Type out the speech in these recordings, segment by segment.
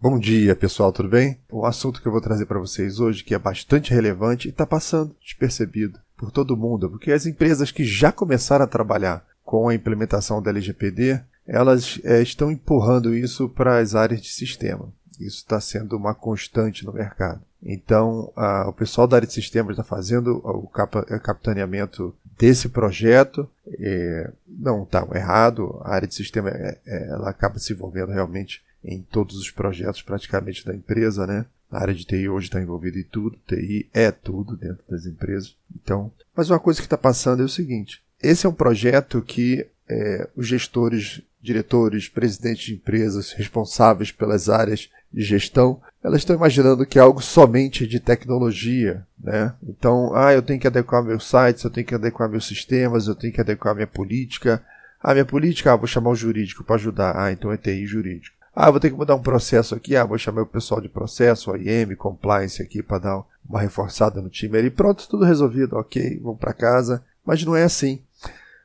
Bom dia, pessoal, tudo bem? O assunto que eu vou trazer para vocês hoje, que é bastante relevante e está passando despercebido por todo mundo, porque as empresas que já começaram a trabalhar com a implementação da LGPD, elas é, estão empurrando isso para as áreas de sistema. Isso está sendo uma constante no mercado. Então, a, o pessoal da área de sistemas está fazendo o capa, capitaneamento desse projeto. É, não está errado, a área de sistema é, é, ela acaba se envolvendo realmente em todos os projetos praticamente da empresa, né? A área de TI hoje está envolvida em tudo, TI é tudo dentro das empresas. Então, mas uma coisa que está passando é o seguinte: esse é um projeto que é, os gestores, diretores, presidentes de empresas responsáveis pelas áreas de gestão, elas estão imaginando que é algo somente de tecnologia, né? Então, ah, eu tenho que adequar meus sites, eu tenho que adequar meus sistemas, eu tenho que adequar minha política. Ah, minha política, ah, vou chamar o jurídico para ajudar. Ah, então é TI jurídico. Ah, vou ter que mudar um processo aqui. Ah, vou chamar o pessoal de processo, OIM, compliance aqui para dar uma reforçada no time. E pronto, tudo resolvido. Ok, vamos para casa. Mas não é assim.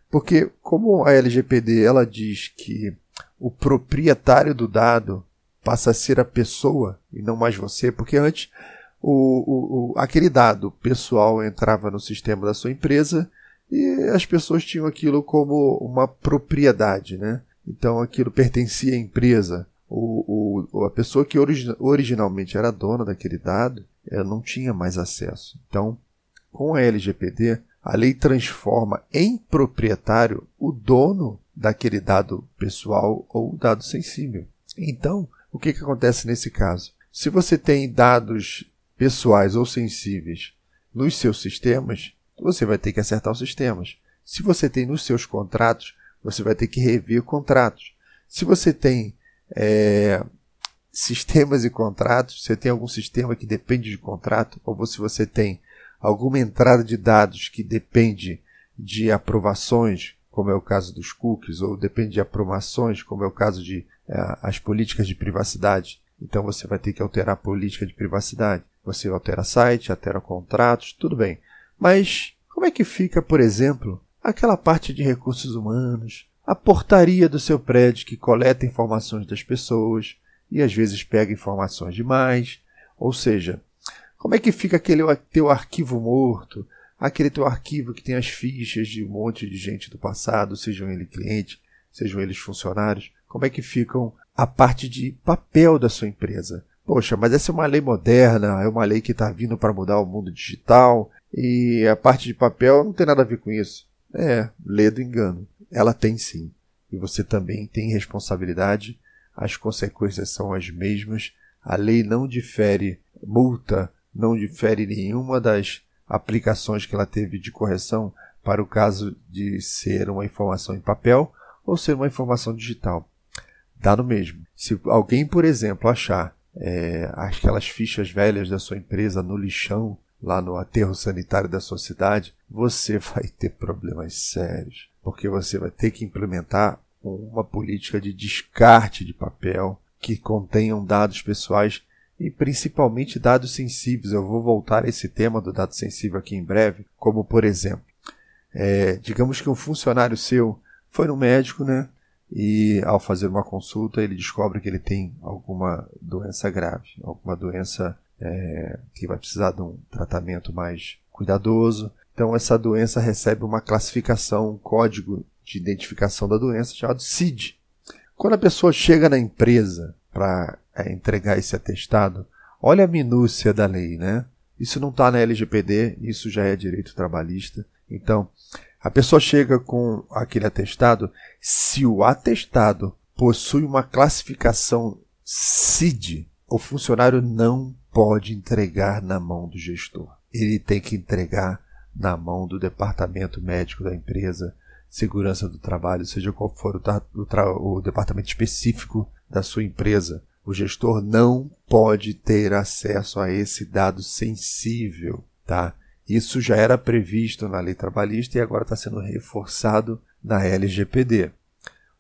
Porque como a LGPD ela diz que o proprietário do dado passa a ser a pessoa e não mais você, porque antes o, o, o, aquele dado pessoal entrava no sistema da sua empresa e as pessoas tinham aquilo como uma propriedade, né? Então aquilo pertencia à empresa. O, o, a pessoa que origi originalmente era dona daquele dado, ela não tinha mais acesso. Então, com a LGPD, a lei transforma em proprietário o dono daquele dado pessoal ou dado sensível. Então, o que, que acontece nesse caso? Se você tem dados pessoais ou sensíveis nos seus sistemas, você vai ter que acertar os sistemas. Se você tem nos seus contratos, você vai ter que rever contratos. Se você tem é, sistemas e contratos, você tem algum sistema que depende de contrato, ou se você tem alguma entrada de dados que depende de aprovações, como é o caso dos cookies, ou depende de aprovações, como é o caso de é, as políticas de privacidade. Então você vai ter que alterar a política de privacidade. Você altera site, altera contratos, tudo bem. Mas como é que fica, por exemplo, aquela parte de recursos humanos, a portaria do seu prédio que coleta informações das pessoas e às vezes pega informações demais? Ou seja, como é que fica aquele teu arquivo morto, aquele teu arquivo que tem as fichas de um monte de gente do passado, sejam eles clientes, sejam eles funcionários? como é que ficam a parte de papel da sua empresa. Poxa, mas essa é uma lei moderna, é uma lei que está vindo para mudar o mundo digital e a parte de papel não tem nada a ver com isso. É, lê do engano. Ela tem sim. E você também tem responsabilidade. As consequências são as mesmas. A lei não difere multa, não difere nenhuma das aplicações que ela teve de correção para o caso de ser uma informação em papel ou ser uma informação digital dá no mesmo. Se alguém, por exemplo, achar é, aquelas fichas velhas da sua empresa no lixão, lá no aterro sanitário da sua cidade, você vai ter problemas sérios, porque você vai ter que implementar uma política de descarte de papel que contenham dados pessoais e principalmente dados sensíveis. Eu vou voltar a esse tema do dado sensível aqui em breve, como por exemplo, é, digamos que um funcionário seu foi no médico, né? e ao fazer uma consulta ele descobre que ele tem alguma doença grave, alguma doença é, que vai precisar de um tratamento mais cuidadoso. Então essa doença recebe uma classificação, um código de identificação da doença chamado CID. Quando a pessoa chega na empresa para é, entregar esse atestado, olha a minúcia da lei, né? Isso não está na LGPD, isso já é direito trabalhista. Então, a pessoa chega com aquele atestado, se o atestado possui uma classificação CID, o funcionário não pode entregar na mão do gestor. Ele tem que entregar na mão do departamento médico da empresa, segurança do trabalho, seja qual for o, o departamento específico da sua empresa. O gestor não pode ter acesso a esse dado sensível, tá? Isso já era previsto na lei trabalhista e agora está sendo reforçado na LGPD.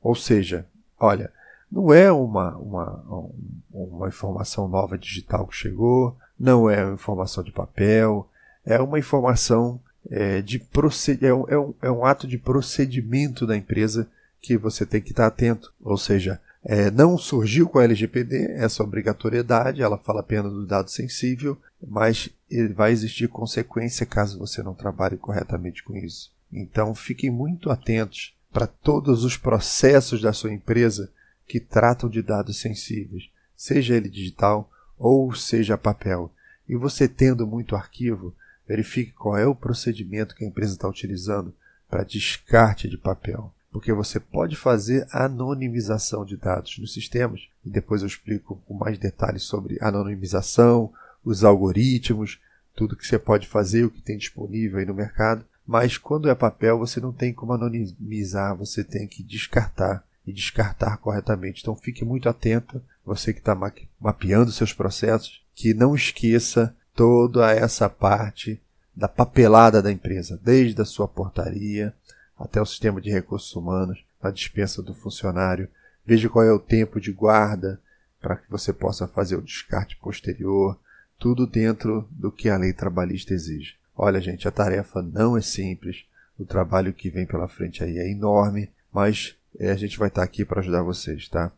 Ou seja, olha, não é uma, uma, uma informação nova digital que chegou, não é informação de papel, é uma informação é, de proced... é, um, é, um, é um ato de procedimento da empresa que você tem que estar atento. Ou seja, É, não surgiu com a LGPD essa obrigatoriedade, ela fala apenas do dado sensível, mas vai existir consequência caso você não trabalhe corretamente com isso. Então fiquem muito atentos para todos os processos da sua empresa que tratam de dados sensíveis, seja ele digital ou seja papel. E você tendo muito arquivo, verifique qual é o procedimento que a empresa está utilizando para descarte de papel. Porque você pode fazer anonimização de dados nos sistemas, e depois eu explico com mais detalhes sobre anonimização, os algoritmos, tudo que você pode fazer, o que tem disponível aí no mercado. Mas quando é papel, você não tem como anonimizar, você tem que descartar e descartar corretamente. Então fique muito atento, você que está mapeando seus processos, que não esqueça toda essa parte da papelada da empresa, desde a sua portaria até o sistema de recursos humanos, a dispensa do funcionário. Veja qual é o tempo de guarda para que você possa fazer o descarte posterior, tudo dentro do que a lei trabalhista exige. Olha, gente, a tarefa não é simples, o trabalho que vem pela frente aí é enorme, mas é, a gente vai estar aqui para ajudar vocês, tá?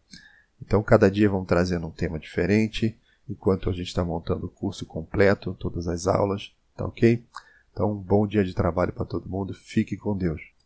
Então, cada dia vamos trazendo um tema diferente, enquanto a gente está montando o curso completo, todas as aulas, tá ok? Então, um bom dia de trabalho para todo mundo, fique com Deus.